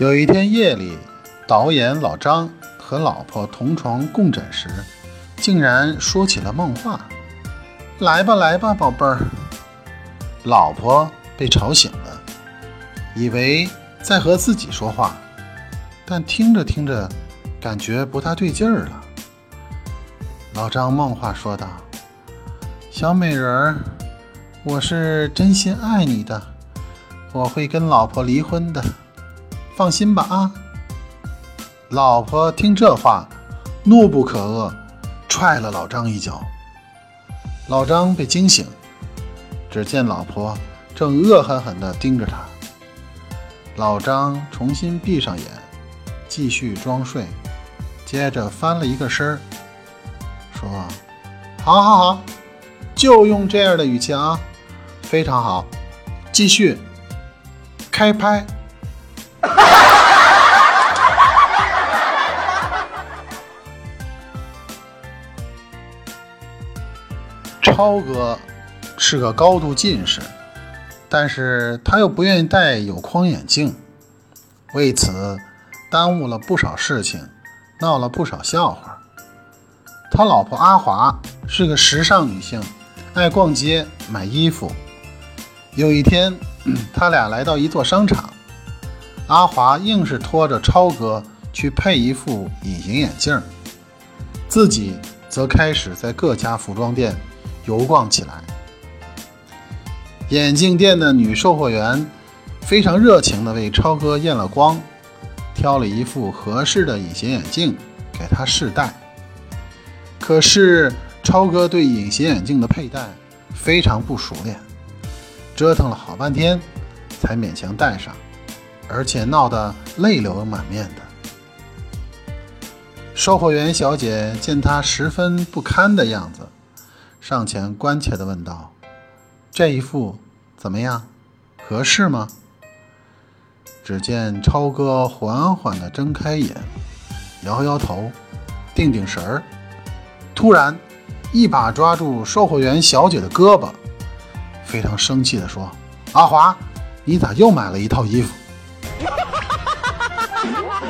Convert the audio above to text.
有一天夜里，导演老张和老婆同床共枕时，竟然说起了梦话：“来吧，来吧，宝贝儿。”老婆被吵醒了，以为在和自己说话，但听着听着，感觉不大对劲儿了。老张梦话说道：“小美人儿，我是真心爱你的，我会跟老婆离婚的。”放心吧啊！老婆听这话，怒不可遏，踹了老张一脚。老张被惊醒，只见老婆正恶狠狠地盯着他。老张重新闭上眼，继续装睡，接着翻了一个身儿，说：“好好好，就用这样的语气啊，非常好，继续开拍。”超哥是个高度近视，但是他又不愿意戴有框眼镜，为此耽误了不少事情，闹了不少笑话。他老婆阿华是个时尚女性，爱逛街买衣服。有一天，他俩来到一座商场，阿华硬是拖着超哥去配一副隐形眼镜，自己则开始在各家服装店。游逛起来，眼镜店的女售货员非常热情地为超哥验了光，挑了一副合适的隐形眼镜给他试戴。可是超哥对隐形眼镜的佩戴非常不熟练，折腾了好半天才勉强戴上，而且闹得泪流满面的。售货员小姐见他十分不堪的样子。上前关切地问道：“这一副怎么样？合适吗？”只见超哥缓缓地睁开眼，摇摇头，定定神儿，突然一把抓住售货员小姐的胳膊，非常生气地说：“阿华，你咋又买了一套衣服？”哈哈哈哈哈